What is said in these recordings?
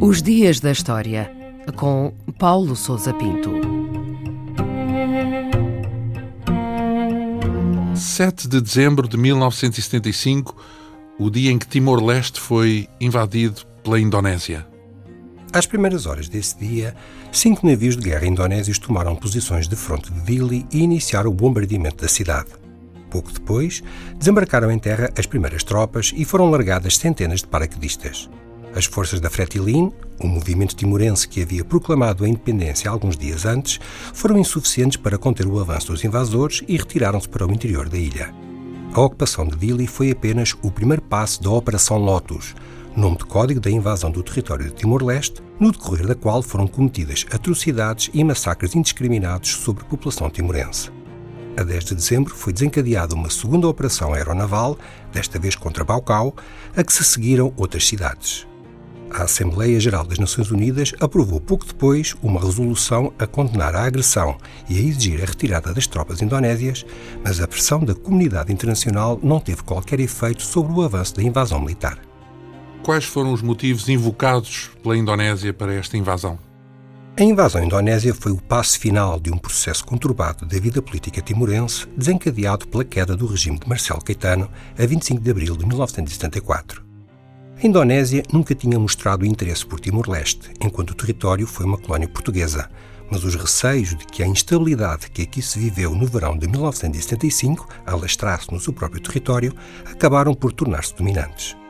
Os Dias da História, com Paulo Souza Pinto. 7 de dezembro de 1975, o dia em que Timor-Leste foi invadido pela Indonésia. Às primeiras horas desse dia, cinco navios de guerra indonésios tomaram posições de fronte de Dili e iniciaram o bombardeamento da cidade. Pouco depois, desembarcaram em terra as primeiras tropas e foram largadas centenas de paraquedistas. As forças da Fretilin, o movimento timorense que havia proclamado a independência alguns dias antes, foram insuficientes para conter o avanço dos invasores e retiraram-se para o interior da ilha. A ocupação de Dili foi apenas o primeiro passo da Operação Lotus, nome de código da invasão do território de Timor-Leste, no decorrer da qual foram cometidas atrocidades e massacres indiscriminados sobre a população timorense. A 10 de dezembro foi desencadeada uma segunda operação aeronaval, desta vez contra Baucau, a que se seguiram outras cidades a Assembleia Geral das Nações Unidas aprovou pouco depois uma resolução a condenar a agressão e a exigir a retirada das tropas indonésias, mas a pressão da comunidade internacional não teve qualquer efeito sobre o avanço da invasão militar. Quais foram os motivos invocados pela Indonésia para esta invasão? A invasão indonésia foi o passo final de um processo conturbado da vida política timorense, desencadeado pela queda do regime de Marcelo Caetano a 25 de abril de 1974. A Indonésia nunca tinha mostrado interesse por Timor-Leste, enquanto o território foi uma colónia portuguesa, mas os receios de que a instabilidade que aqui se viveu no verão de 1975 alastrasse no seu próprio território acabaram por tornar-se dominantes.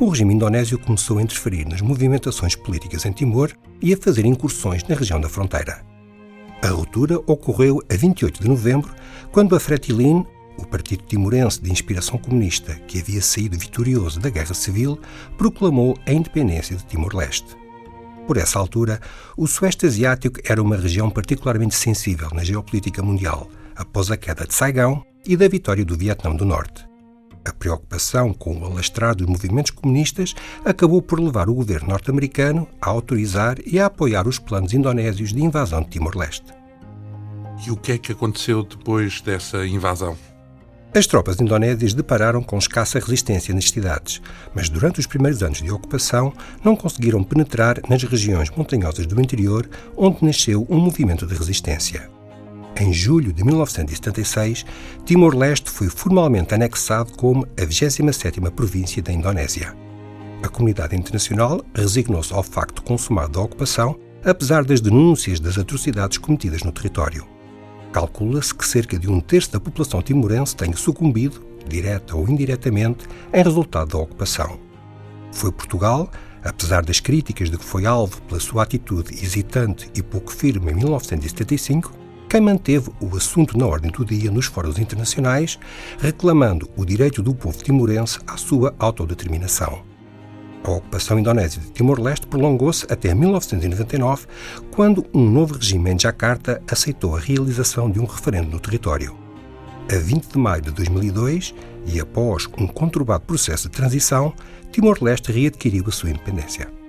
O regime indonésio começou a interferir nas movimentações políticas em Timor e a fazer incursões na região da fronteira. A ruptura ocorreu a 28 de novembro, quando a Fretilin, o partido timorense de inspiração comunista, que havia saído vitorioso da Guerra Civil, proclamou a independência de Timor-Leste. Por essa altura, o Sueste Asiático era uma região particularmente sensível na geopolítica mundial, após a queda de Saigão e da vitória do Vietnã do Norte. A preocupação com o alastrar dos movimentos comunistas acabou por levar o governo norte-americano a autorizar e a apoiar os planos indonésios de invasão de Timor-Leste. E o que é que aconteceu depois dessa invasão? As tropas indonésias depararam com escassa resistência nas cidades, mas durante os primeiros anos de ocupação não conseguiram penetrar nas regiões montanhosas do interior, onde nasceu um movimento de resistência. Em julho de 1976, Timor-Leste foi formalmente anexado como a 27ª província da Indonésia. A comunidade internacional resignou-se ao facto consumado da ocupação, apesar das denúncias das atrocidades cometidas no território. Calcula-se que cerca de um terço da população timorense tenha sucumbido, direta ou indiretamente, em resultado da ocupação. Foi Portugal, apesar das críticas de que foi alvo pela sua atitude hesitante e pouco firme em 1975, quem manteve o assunto na ordem do dia nos fóruns internacionais, reclamando o direito do povo timorense à sua autodeterminação. A ocupação indonésia de Timor-Leste prolongou-se até 1999, quando um novo regime em Jakarta aceitou a realização de um referendo no território. A 20 de maio de 2002, e após um conturbado processo de transição, Timor-Leste readquiriu a sua independência.